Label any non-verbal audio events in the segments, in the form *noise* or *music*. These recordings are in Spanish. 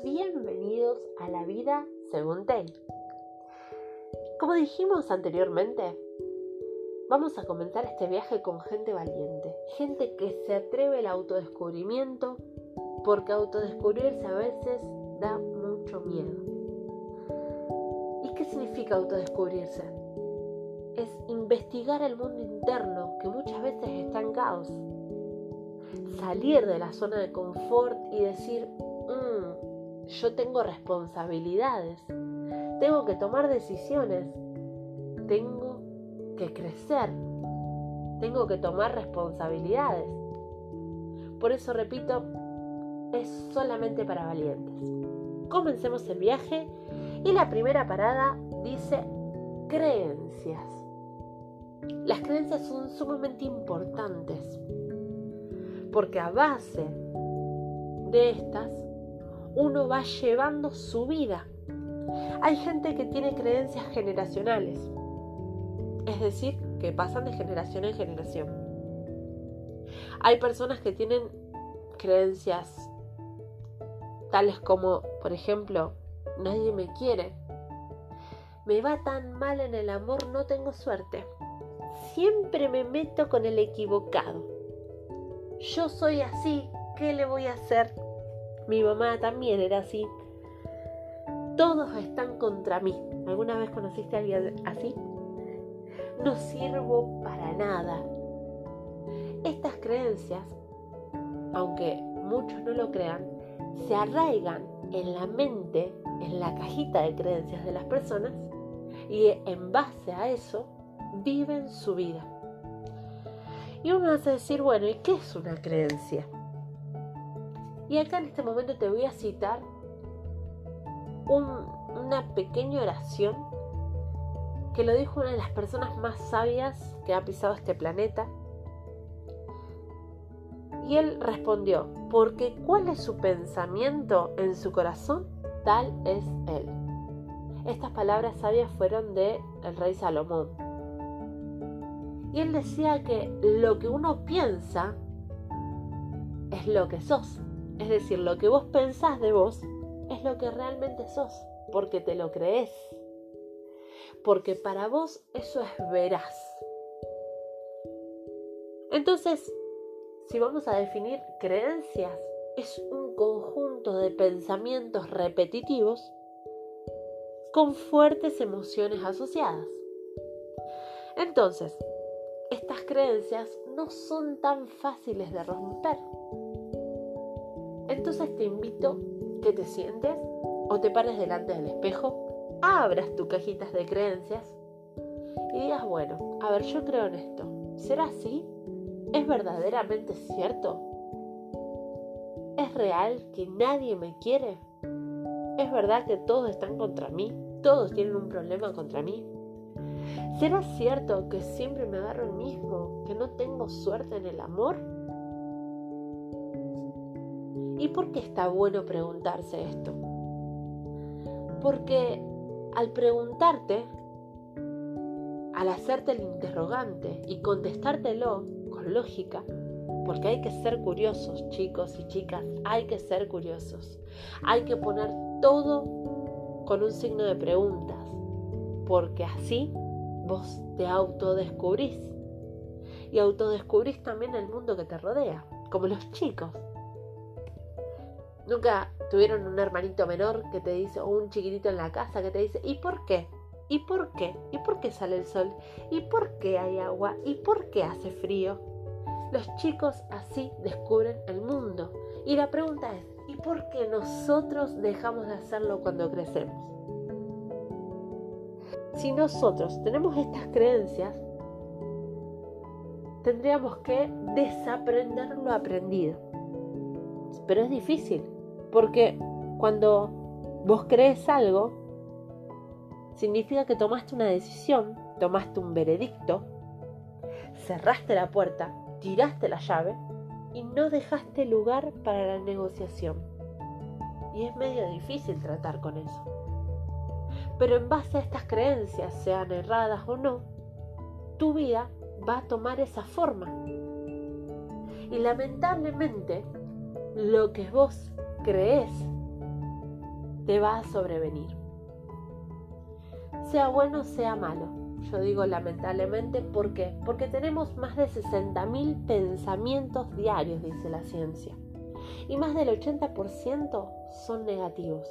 Bienvenidos a la vida según Tay. Como dijimos anteriormente, vamos a comenzar este viaje con gente valiente, gente que se atreve al autodescubrimiento, porque autodescubrirse a veces da mucho miedo. ¿Y qué significa autodescubrirse? Es investigar el mundo interno que muchas veces está en caos. Salir de la zona de confort y decir, mm, yo tengo responsabilidades, tengo que tomar decisiones, tengo que crecer, tengo que tomar responsabilidades. Por eso repito, es solamente para valientes. Comencemos el viaje y la primera parada dice creencias. Las creencias son sumamente importantes porque a base de estas uno va llevando su vida. Hay gente que tiene creencias generacionales, es decir, que pasan de generación en generación. Hay personas que tienen creencias tales como, por ejemplo, nadie me quiere, me va tan mal en el amor, no tengo suerte, siempre me meto con el equivocado, yo soy así, ¿qué le voy a hacer? Mi mamá también era así. Todos están contra mí. ¿Alguna vez conociste a alguien así? No sirvo para nada. Estas creencias, aunque muchos no lo crean, se arraigan en la mente, en la cajita de creencias de las personas y en base a eso viven su vida. Y uno hace decir, bueno, ¿y qué es una creencia? Y acá en este momento te voy a citar una pequeña oración que lo dijo una de las personas más sabias que ha pisado este planeta. Y él respondió, porque cuál es su pensamiento en su corazón, tal es él. Estas palabras sabias fueron de el rey Salomón. Y él decía que lo que uno piensa es lo que sos. Es decir, lo que vos pensás de vos es lo que realmente sos, porque te lo crees. Porque para vos eso es veraz. Entonces, si vamos a definir creencias, es un conjunto de pensamientos repetitivos con fuertes emociones asociadas. Entonces, estas creencias no son tan fáciles de romper. Entonces te invito que te sientes o te pares delante del espejo, abras tus cajitas de creencias y digas, bueno, a ver, yo creo en esto. ¿Será así? ¿Es verdaderamente cierto? ¿Es real que nadie me quiere? ¿Es verdad que todos están contra mí? ¿Todos tienen un problema contra mí? ¿Será cierto que siempre me agarro el mismo, que no tengo suerte en el amor? ¿Y por qué está bueno preguntarse esto? Porque al preguntarte, al hacerte el interrogante y contestártelo con lógica, porque hay que ser curiosos, chicos y chicas, hay que ser curiosos. Hay que poner todo con un signo de preguntas, porque así vos te autodescubrís. Y autodescubrís también el mundo que te rodea, como los chicos. Nunca tuvieron un hermanito menor que te dice, o un chiquitito en la casa que te dice, ¿y por qué? ¿Y por qué? ¿Y por qué sale el sol? ¿Y por qué hay agua? ¿Y por qué hace frío? Los chicos así descubren el mundo. Y la pregunta es, ¿y por qué nosotros dejamos de hacerlo cuando crecemos? Si nosotros tenemos estas creencias, tendríamos que desaprender lo aprendido. Pero es difícil, porque cuando vos crees algo, significa que tomaste una decisión, tomaste un veredicto, cerraste la puerta, tiraste la llave y no dejaste lugar para la negociación. Y es medio difícil tratar con eso. Pero en base a estas creencias, sean erradas o no, tu vida va a tomar esa forma. Y lamentablemente, lo que vos crees te va a sobrevenir. Sea bueno, sea malo. Yo digo lamentablemente, ¿por qué? Porque tenemos más de 60.000 pensamientos diarios, dice la ciencia. Y más del 80% son negativos.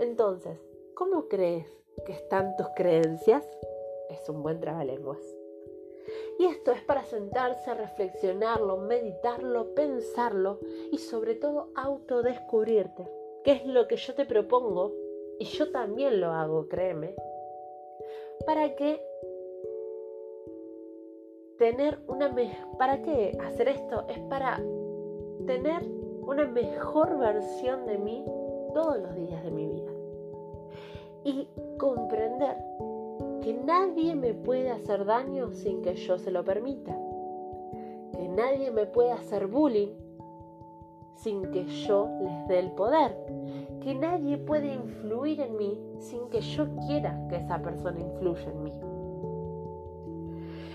Entonces, ¿cómo crees que están tus creencias? Es un buen trabalenguas. Y esto es para sentarse, reflexionarlo, meditarlo, pensarlo y sobre todo autodescubrirte. ¿Qué es lo que yo te propongo? Y yo también lo hago, créeme. ¿Para qué tener una para qué hacer esto? Es para tener una mejor versión de mí todos los días de mi vida. Y comprender que nadie me puede hacer daño sin que yo se lo permita. Que nadie me puede hacer bullying sin que yo les dé el poder. Que nadie puede influir en mí sin que yo quiera que esa persona influya en mí.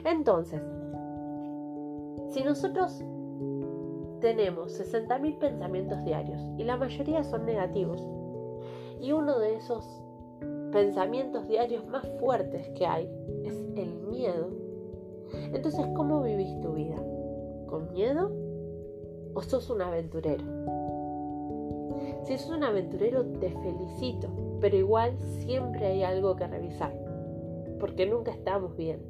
Entonces, si nosotros tenemos 60.000 pensamientos diarios y la mayoría son negativos, y uno de esos pensamientos diarios más fuertes que hay es el miedo. Entonces, ¿cómo vivís tu vida? ¿Con miedo o sos un aventurero? Si sos un aventurero, te felicito, pero igual siempre hay algo que revisar, porque nunca estamos bien.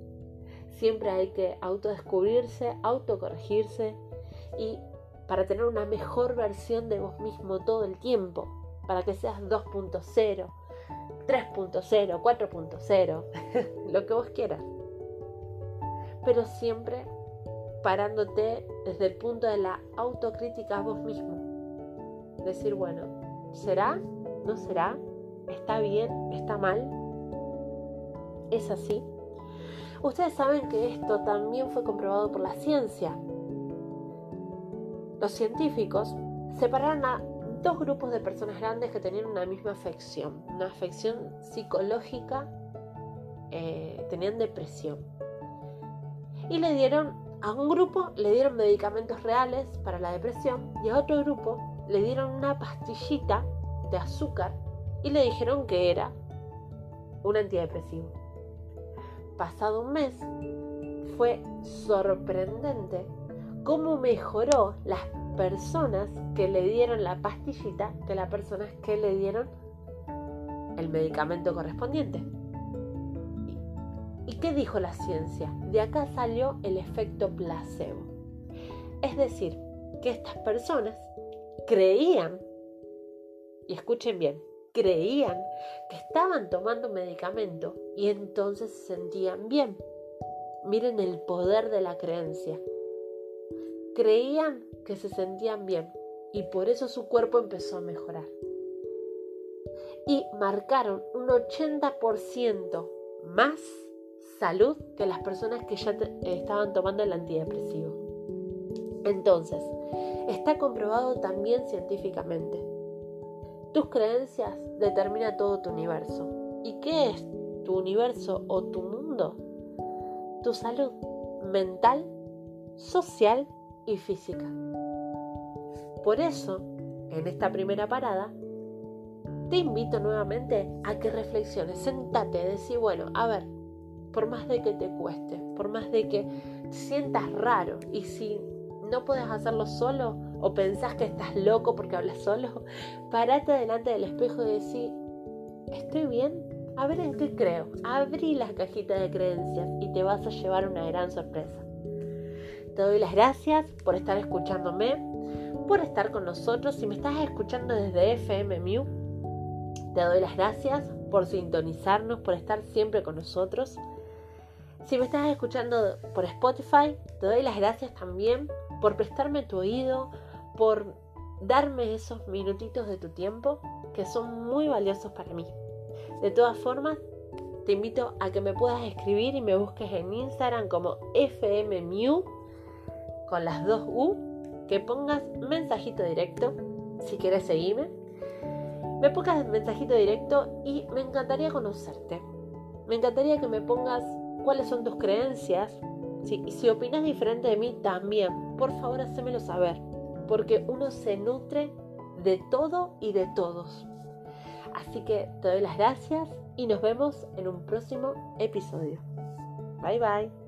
Siempre hay que autodescubrirse, autocorregirse y para tener una mejor versión de vos mismo todo el tiempo, para que seas 2.0, 3.0, 4.0, lo que vos quieras. Pero siempre parándote desde el punto de la autocrítica a vos mismo. Decir, bueno, ¿será? ¿No será? ¿Está bien? ¿Está mal? ¿Es así? Ustedes saben que esto también fue comprobado por la ciencia. Los científicos separaron a dos grupos de personas grandes que tenían una misma afección, una afección psicológica, eh, tenían depresión. Y le dieron, a un grupo le dieron medicamentos reales para la depresión y a otro grupo le dieron una pastillita de azúcar y le dijeron que era un antidepresivo. Pasado un mes, fue sorprendente cómo mejoró las personas que le dieron la pastillita que las personas que le dieron el medicamento correspondiente. ¿Y qué dijo la ciencia? De acá salió el efecto placebo. Es decir, que estas personas creían, y escuchen bien, creían que estaban tomando medicamento y entonces se sentían bien. Miren el poder de la creencia. Creían que se sentían bien y por eso su cuerpo empezó a mejorar. Y marcaron un 80% más salud que las personas que ya estaban tomando el antidepresivo. Entonces, está comprobado también científicamente. Tus creencias determinan todo tu universo. ¿Y qué es tu universo o tu mundo? Tu salud mental, social y física. Por eso, en esta primera parada, te invito nuevamente a que reflexiones, sentate, decir, bueno, a ver, por más de que te cueste, por más de que sientas raro y si no puedes hacerlo solo o pensás que estás loco porque hablas solo, *laughs* parate delante del espejo y decir, ¿estoy bien? A ver en qué creo. Abrí las cajitas de creencias y te vas a llevar una gran sorpresa. Te doy las gracias por estar escuchándome, por estar con nosotros. Si me estás escuchando desde FM te doy las gracias por sintonizarnos, por estar siempre con nosotros. Si me estás escuchando por Spotify, te doy las gracias también por prestarme tu oído, por darme esos minutitos de tu tiempo que son muy valiosos para mí. De todas formas, te invito a que me puedas escribir y me busques en Instagram como FMMU con las dos U, que pongas mensajito directo si quieres seguirme. Me pongas mensajito directo y me encantaría conocerte. Me encantaría que me pongas cuáles son tus creencias. y si opinas diferente de mí también, por favor hacémelo saber. Porque uno se nutre de todo y de todos. Así que te doy las gracias y nos vemos en un próximo episodio. Bye bye.